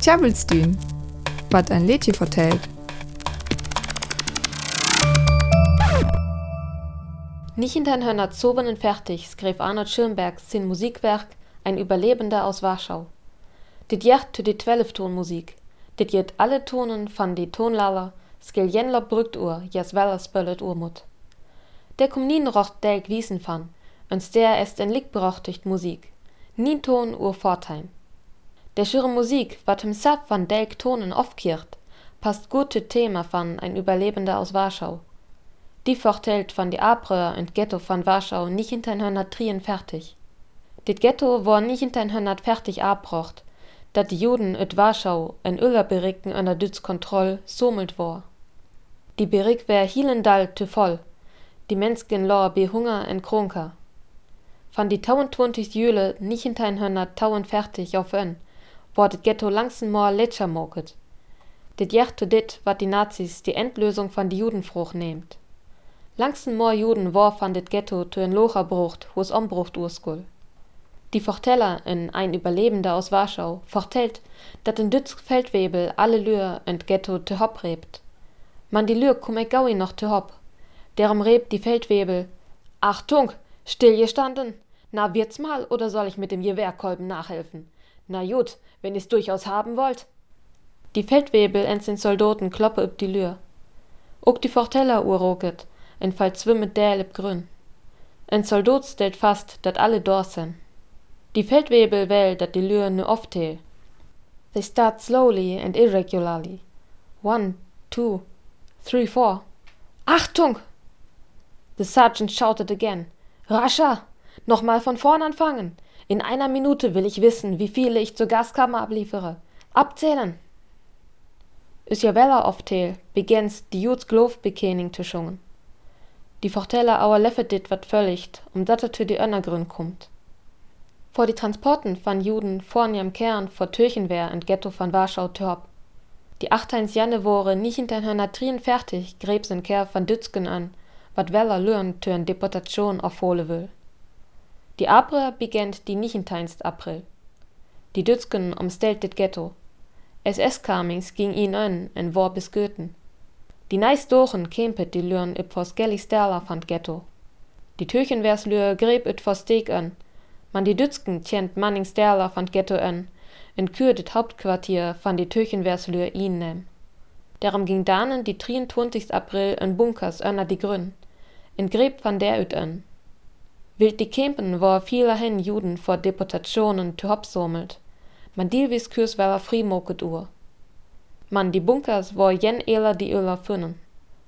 Tjabelstün, wat ein Lädchen vertellt. Nicht in den Hörner zobenen fertig skrev Arnold Schönberg sin Musikwerk Ein Überlebender aus Warschau. Dit jert to die Twelftonmusik. Dit jet alle Tonen van die Tonlaller, skil jenler brückt ur, jas weller spöllet urmut. Der kom nien rocht delk wiesen van, uns der est en Lick berochtigt Musik. Nien Ton ur Vorteil. Der schüre Musik, wat im Sap van delk Tonen aufkircht, passt gut to Thema van ein Überlebender aus Warschau. Die vertellt van die Abröer und Ghetto van Warschau nicht hinter ein Trien fertig. Dit Ghetto war nicht hinter ein fertig abrocht, dat die Juden et Warschau en Öller Bericken an der Dütz Kontroll somelt war. Die Berik wär hielendal te voll, die Mensken lor be Hunger en Kronker. Van die 22 Jüle nicht hinter tauen fertig auf ön, war dit Ghetto langsen more letscher moket. Dit jert dit, wat die Nazis die Endlösung van die Judenfruch nehmt. Langsten more Juden war van dit Ghetto to en Locher brucht, wo's ombrucht urskul. Die Forteller, in ein Überlebender aus Warschau, fortellt, dat in Dütz Feldwebel alle Lür ent Ghetto te hopp rebt. Man die Lür kum gaui noch te hopp. Derum rebt die Feldwebel. Achtung, still gestanden. Na, wird's mal, oder soll ich mit dem Gewehrkolben nachhelfen? Na gut, wenn ich's durchaus haben wollt. Die Feldwebel ens den Soldaten kloppe üb die Lür. Ook die Forteller urroket, en fall zwimmet däl ib grün. En Soldat stellt fast, dat alle dorsen. Die Feldwebel wählt dat die Lüre nu oftel. They start slowly and irregularly. One, two, three, four. Achtung! The sergeant shouted again. Rascher! Nochmal von vorn anfangen. In einer Minute will ich wissen, wie viele ich zur Gaskammer abliefere. Abzählen! Is ja weller oftel, begins die Juts Glove bekening zu schungen. Die Forteller auer leffet dit wat völligt, um dat er die Önnergrün kommt. Vor die Transporten van Juden vorn am Kern vor Türchenwehr und Ghetto von Warschau törp. Die achteins Janewore nicht hinter hörner Trien fertig, gräbs en Ker van Dützgen an, wat weller lürn tön Deportation aufhole will. Die April begent die nichenteinst April. Die Dützgen umstellt dit Ghetto. SS-Kamings ging ihn an en war bis Goethen. Die neist Dochen kempet die Lürn üb vors Gelli Sterla fand Ghetto. Die Türchenwerslür gräb üt vors Steg an, man die Dützken tjent Mannings Derler van Ghetto an, en Kür dit Hauptquartier van die Türchenwerslür ihn nem. Darum ging danen die 23. April en Bunkers önner die Grün, en Gräb van der üt an. Wild die Kempen war vieler hen Juden vor Deportationen zu hopsomelt, man dielwis Kürs war frimoket ur. Man die Bunkers war jen eler die Öler fünnen.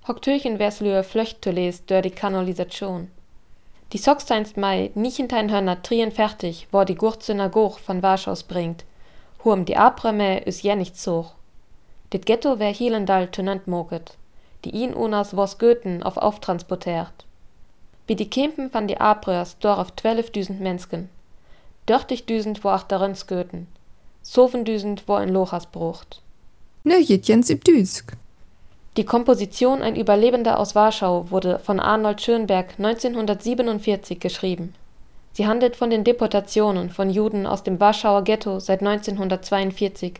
Hock Türchenwerslür flöcht zu les dör die Kanalisation. Die Socksteinst Mai nicht in dein Hörner trien fertig, wo die Gurt von Warschaus bringt. Hurm die Abreme is ja nicht so. Dit Ghetto wär hielendal tönant moget. Die ihn unas was Goethen auf auftransportiert. Wie die Kempen van die dor auf zwölfdüsend Mensken. Dörtig düsend wo auch darin Goethen. Sovendüsend wo in Lochas brucht. Ne jetjens im Düsk. Die Komposition Ein Überlebender aus Warschau wurde von Arnold Schönberg 1947 geschrieben. Sie handelt von den Deportationen von Juden aus dem Warschauer Ghetto seit 1942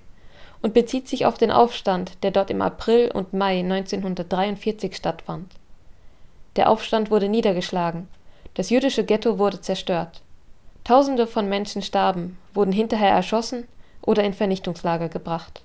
und bezieht sich auf den Aufstand, der dort im April und Mai 1943 stattfand. Der Aufstand wurde niedergeschlagen, das jüdische Ghetto wurde zerstört. Tausende von Menschen starben, wurden hinterher erschossen oder in Vernichtungslager gebracht